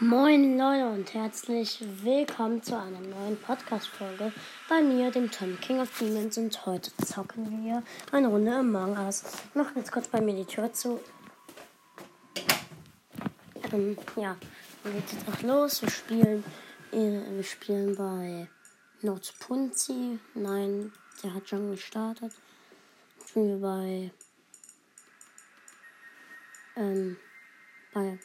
Moin Leute und herzlich willkommen zu einer neuen Podcast-Folge bei mir, dem Tom King of Demons. Und heute zocken wir eine Runde Among Us. Ich mache jetzt kurz bei mir die Tür zu. Ähm, ja, dann geht jetzt auch los. Wir spielen, äh, wir spielen bei Notspunzi. Nein, der hat schon gestartet. Spielen wir bei, ähm, bei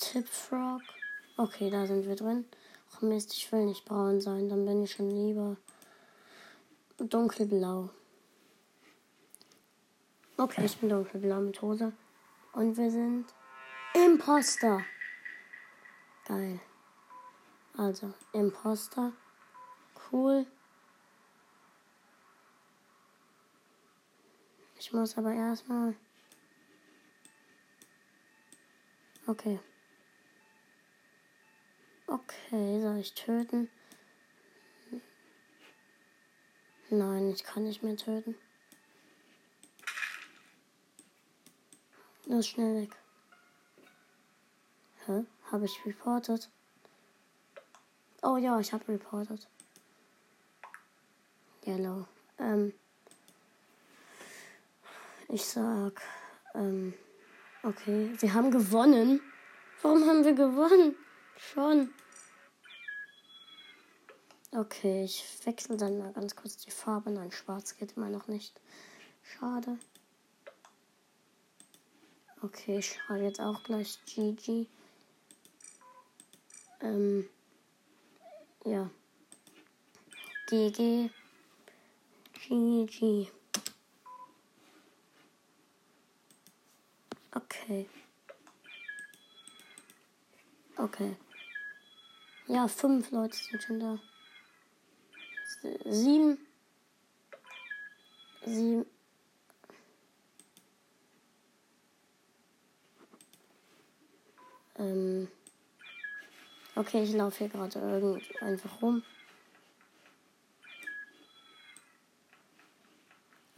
Tipfrog. Okay, da sind wir drin. Ach Mist, ich will nicht braun sein. Dann bin ich schon lieber dunkelblau. Okay, ich bin dunkelblau mit Hose. Und wir sind Imposter. Geil. Also, Imposter. Cool. Ich muss aber erstmal. Okay. Okay, soll ich töten? Nein, ich kann nicht mehr töten. Los, schnell weg. Hä? Habe ich reported? Oh ja, ich habe reported. Yellow. Ähm. Ich sag. Ähm. Okay, wir haben gewonnen. Warum haben wir gewonnen? Schon. Okay, ich wechsle dann mal ganz kurz die Farbe. Nein, schwarz geht immer noch nicht. Schade. Okay, ich schreibe jetzt auch gleich GG. Ähm, ja. GG. GG. Okay. Okay. Ja, fünf Leute sind schon da. Sieben. Sieben. Ähm. Okay, ich laufe hier gerade irgendwie einfach rum.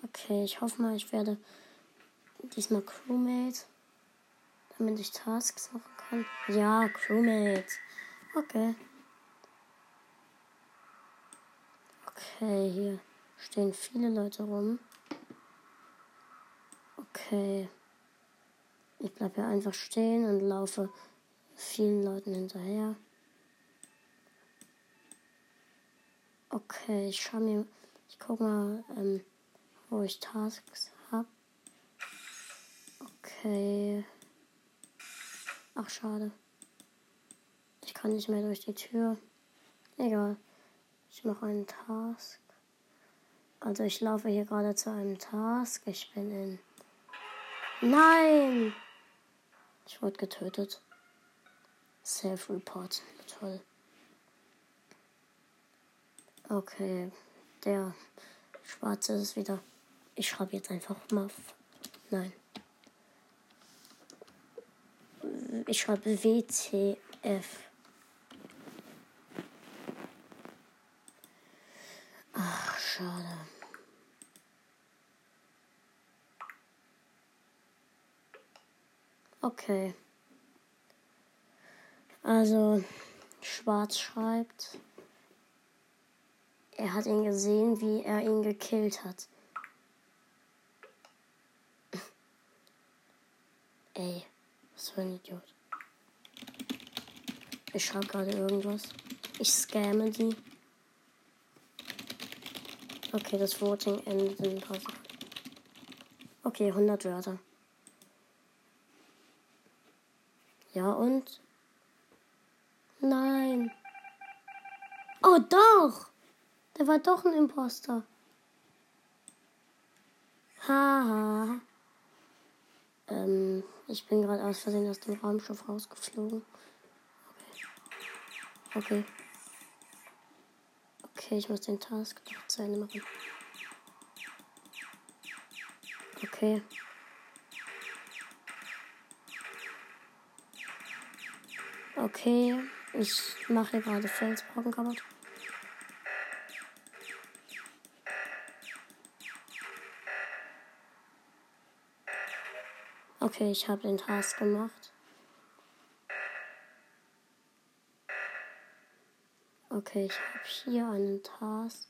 Okay, ich hoffe mal, ich werde diesmal Crewmate, damit ich Tasks machen kann. Ja, Crewmate. Okay. Okay, hier stehen viele Leute rum. Okay. Ich bleibe hier einfach stehen und laufe vielen Leuten hinterher. Okay, ich schau mir, ich guck mal, ähm, wo ich Tasks habe. Okay. Ach, schade. Kann nicht mehr durch die Tür. Egal. Ich mache einen Task. Also ich laufe hier gerade zu einem Task. Ich bin in. Nein! Ich wurde getötet. Self-Report. Toll. Okay. Der Schwarze ist wieder. Ich schreibe jetzt einfach mal. Nein. Ich schreibe WTF. Ach, schade. Okay. Also, Schwarz schreibt, er hat ihn gesehen, wie er ihn gekillt hat. Ey, was für ein Idiot. Ich schreibe gerade irgendwas. Ich scamme die. Okay, das Voting endet in ein paar Sekunden. Okay, 100 Wörter. Ja und? Nein. Oh doch! Der war doch ein Imposter. Haha. Ähm, ich bin gerade aus Versehen aus dem Raumschiff rausgeflogen. Okay. Okay. Okay, ich muss den Task noch zu Ende machen. Okay. Okay, ich mache gerade Felsbrocken kaputt. Okay, ich habe den Task gemacht. Okay, ich habe hier einen Task.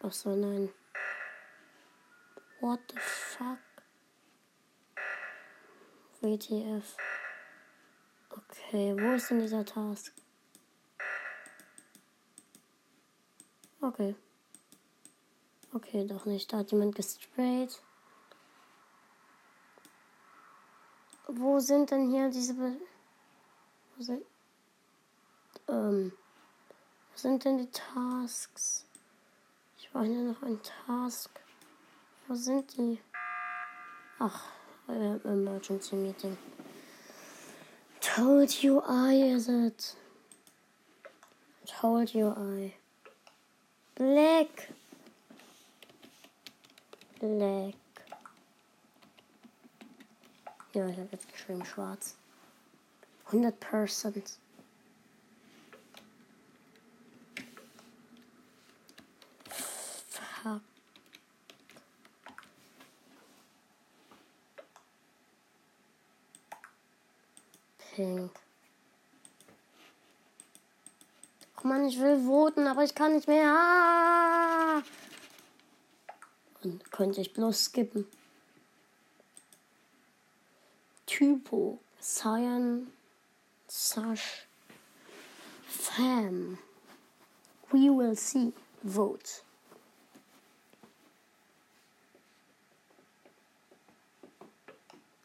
Ach so, nein. What the fuck? WTF. Okay, wo ist denn dieser Task? Okay. Okay, doch nicht. Da hat jemand gestrayt. Wo sind denn hier diese... Be wo sind... Ähm... Wo sind denn die Tasks? Ich brauche hier noch einen Task. Wo sind die? Ach, äh, Emergency Meeting. Told you I is it? Told you I. Black. Black. Ja, ich habe jetzt geschrieben schwarz. 100 Prozent. Fuck. Pink. Oh Mann, ich will voten, aber ich kann nicht mehr. Ah! Und könnte ich bloß skippen. Typo. Cyan. Sash. Fam. We will see. Vote.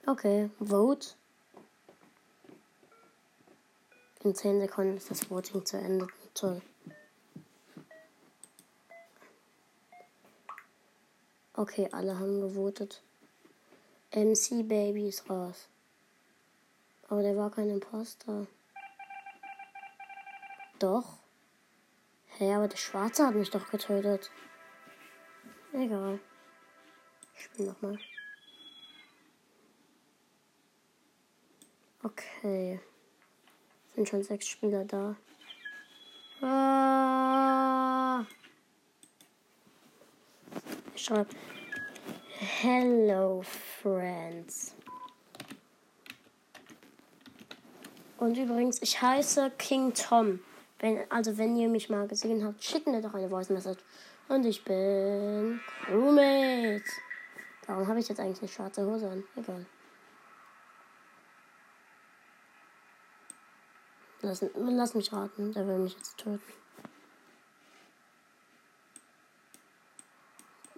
Okay, vote. In 10 Sekunden ist das Voting zu Ende. Toll. Okay, alle haben gewotet. MC Baby ist raus. Aber der war kein Imposter. Doch. Hä, hey, aber der Schwarze hat mich doch getötet. Egal. Ich spiel nochmal. Okay. Sind schon sechs Spieler da. Ah. Ich schreibe Hello Friends. Und übrigens, ich heiße King Tom. Wenn, also wenn ihr mich mal gesehen habt, schickt mir doch eine Voice Message. Und ich bin Crewmate. Warum habe ich jetzt eigentlich eine schwarze Hose an? Egal. Lass, lass mich raten, der will mich jetzt töten.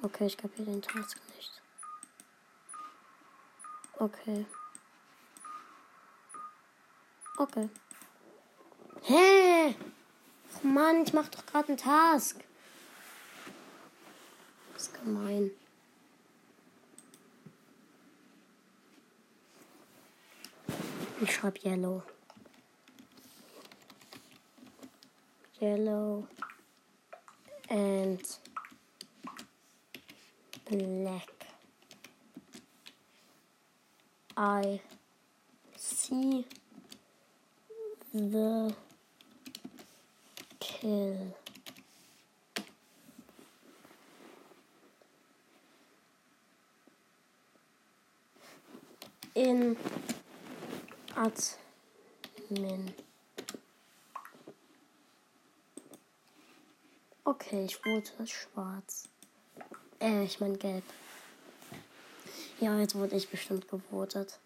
Okay, ich kapiere den Task nicht. Okay. Okay. Hä? Oh Mann, ich mach doch gerade einen Task. Das ist gemein. Ich schreibe Yellow. yellow and black. I see the kill. In admin. Okay, ich wurde schwarz. Äh, ich mein gelb. Ja, jetzt wurde ich bestimmt gewotet.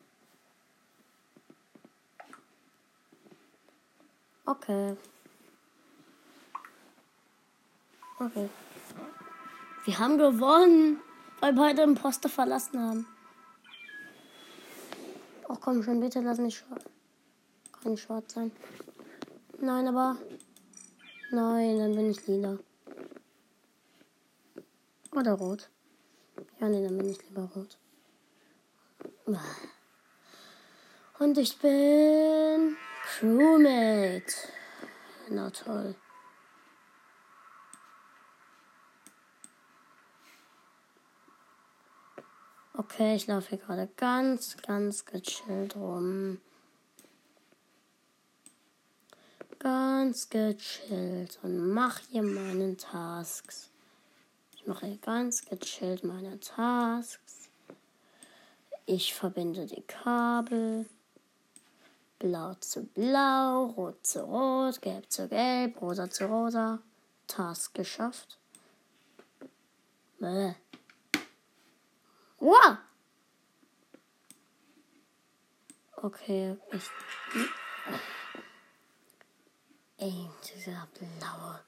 Okay. Okay. Wir haben gewonnen, weil beide Imposter verlassen haben. Ach komm schon, bitte lass mich schwarz. Kann schwarz sein. Nein, aber. Nein, dann bin ich lila. Oder rot. Ja, nee, dann bin ich lieber rot. Und ich bin Crewmate. Na toll. Okay, ich laufe hier gerade ganz, ganz gechillt rum. Ganz gechillt und mache hier meinen Tasks. Ich mache ganz gechillt meine Tasks. Ich verbinde die Kabel. Blau zu blau, rot zu rot, gelb zu gelb, rosa zu rosa. Task geschafft. Bäh. Wow! Okay, ich. Ey, dieser blaue,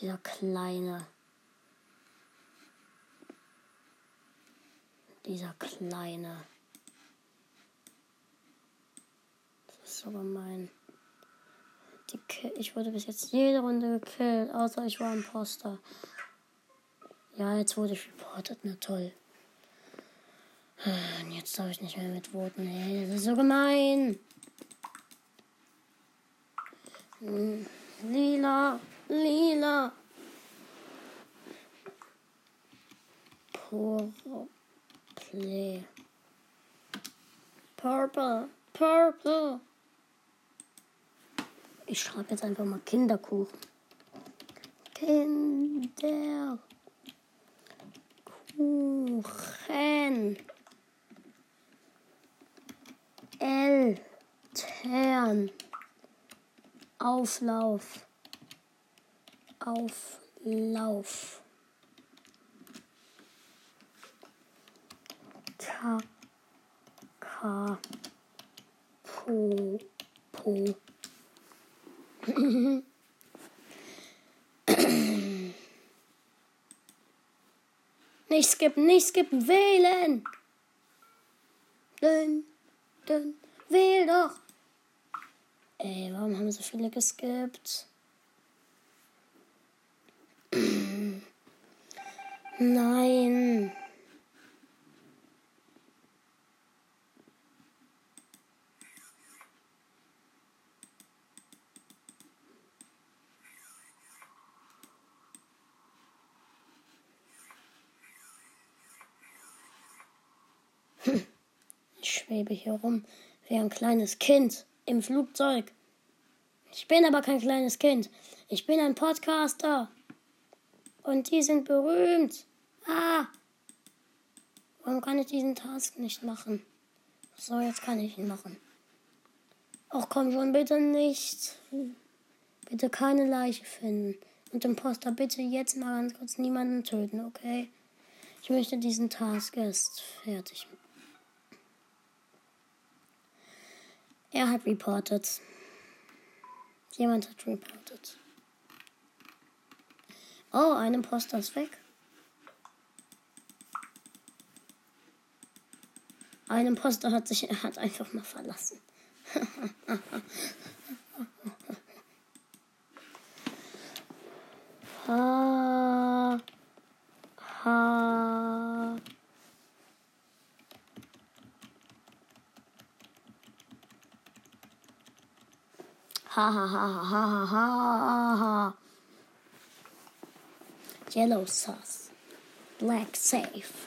dieser kleine. Dieser kleine. Das ist gemein. Die ich wurde bis jetzt jede Runde gekillt, außer ich war Imposter. Ja, jetzt wurde ich reported, na toll. Und jetzt darf ich nicht mehr mit voten. Ey, das ist so gemein. Hm, lila, lila. Purple. Play. Purple, purple. Ich schreibe jetzt einfach mal Kinderkuchen. Kinderkuchen. Eltern. Auflauf. Auflauf. Ka. Ka. Po. Po. nicht skippen, nicht skippen, wählen. Dün, dün, wähl doch. Ey, warum haben so viele geskippt? Nein. Ich schwebe hier rum wie ein kleines Kind im Flugzeug. Ich bin aber kein kleines Kind. Ich bin ein Podcaster. Und die sind berühmt. Ah. Warum kann ich diesen Task nicht machen? So, jetzt kann ich ihn machen. Ach komm schon, bitte nicht. Bitte keine Leiche finden. Und Imposter, bitte jetzt mal ganz kurz niemanden töten, okay? Ich möchte diesen Task erst fertig machen. Er hat reported. Jemand hat reported. Oh, ein Imposter ist weg. Ein Imposter hat sich, er hat einfach mal verlassen. ha, Ha ha ha ha. Yellow sauce. Black safe.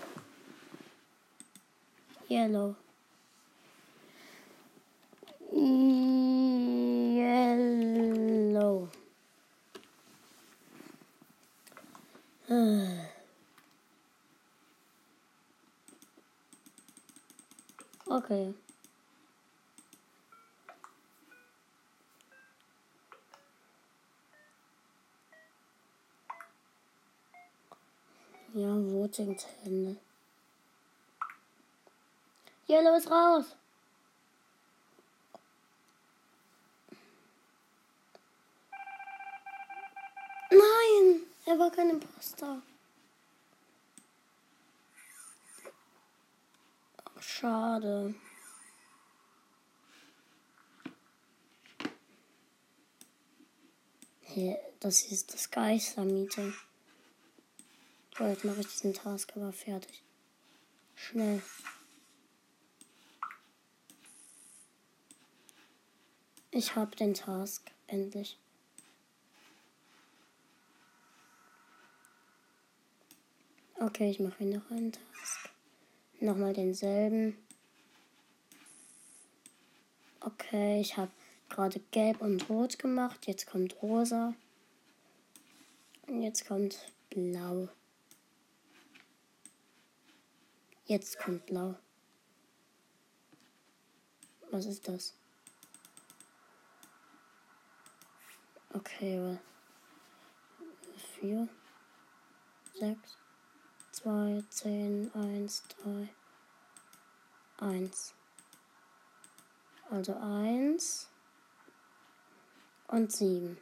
Yellow. Yellow. okay. Voting zu. Yellow ist raus. Nein, er war kein Imposter. schade. Hier, das ist das Geistermiete. So, jetzt mache ich diesen Task aber fertig. Schnell. Ich habe den Task endlich. Okay, ich mache noch einen Task. Nochmal denselben. Okay, ich habe gerade gelb und rot gemacht. Jetzt kommt rosa. Und jetzt kommt blau. Jetzt kommt blau. Was ist das? Okay, aber 4, 6, 2, 10, eins, 3, 1. Also eins. und 7.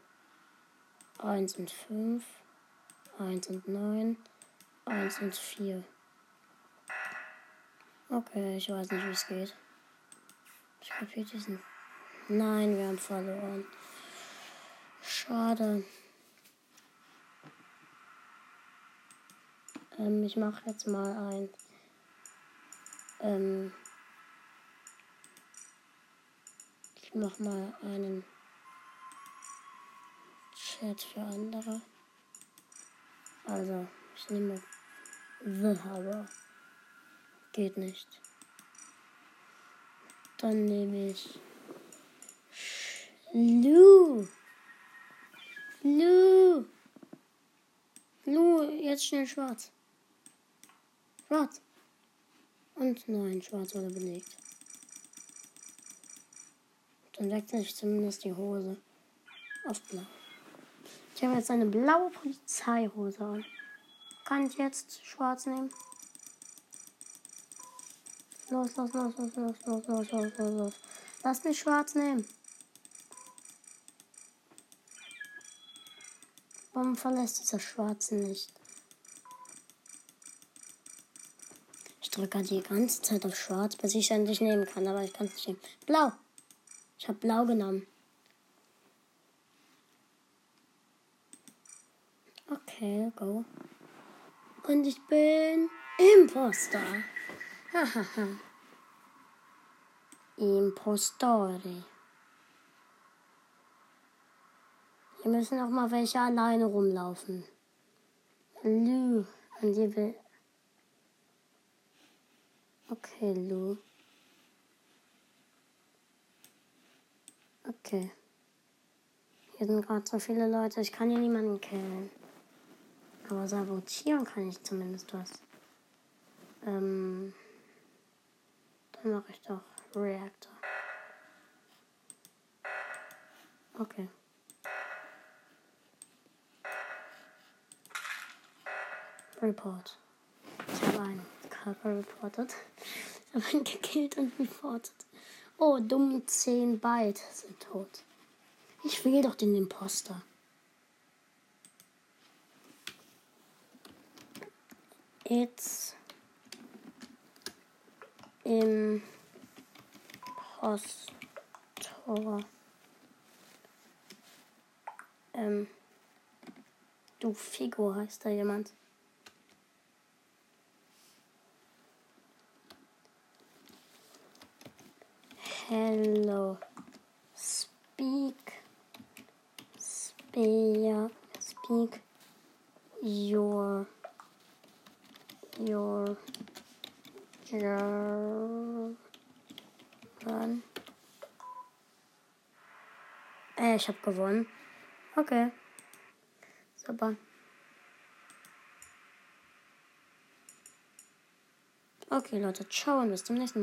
1 und 5, 1 und 9, 1 und vier. Okay, ich weiß nicht, wie es geht. Ich kapiere diesen. Nein, wir haben verloren. Schade. Ähm, ich mache jetzt mal ein. Ähm, ich mache mal einen Chat für andere. Also, ich nehme The Harbor. Geht nicht. Dann nehme ich Lu. Lu. Lu, jetzt schnell schwarz. Schwarz. Und nein, schwarz wurde belegt. Dann wechsle ich zumindest die Hose auf blau. Ich habe jetzt eine blaue Polizeihose an. Kann ich jetzt schwarz nehmen? Los, los, los, los, los, los, los, los, los, los. Lass mich schwarz nehmen. Warum verlässt dieser Schwarze nicht? Ich drücke die ganze Zeit auf Schwarz, bis ich es endlich nehmen kann, aber ich kann es nicht nehmen. Blau. Ich habe Blau genommen. Okay, go. Und ich bin Imposter. Hahaha. Impostore. Hier müssen auch mal welche alleine rumlaufen. Lü, an die will. Okay, Lu. Okay. Hier sind gerade so viele Leute, ich kann hier niemanden killen. Aber sabotieren kann ich zumindest was. Ähm. Dann mache ich doch Reactor. Okay. Report. Ich habe einen Körper reportet. Ich habe ihn gekillt und reportet. Oh, dumm 10 Byte sind tot. Ich will doch den Imposter. It's Impostor. Ähm, du Figo heißt da jemand. Hello. Speak. Speak. Speak. Your. Your. Your. Run. Äh, ich hab gewonnen. Okay. Super. Okay, Leute, ciao und bis zum nächsten Mal.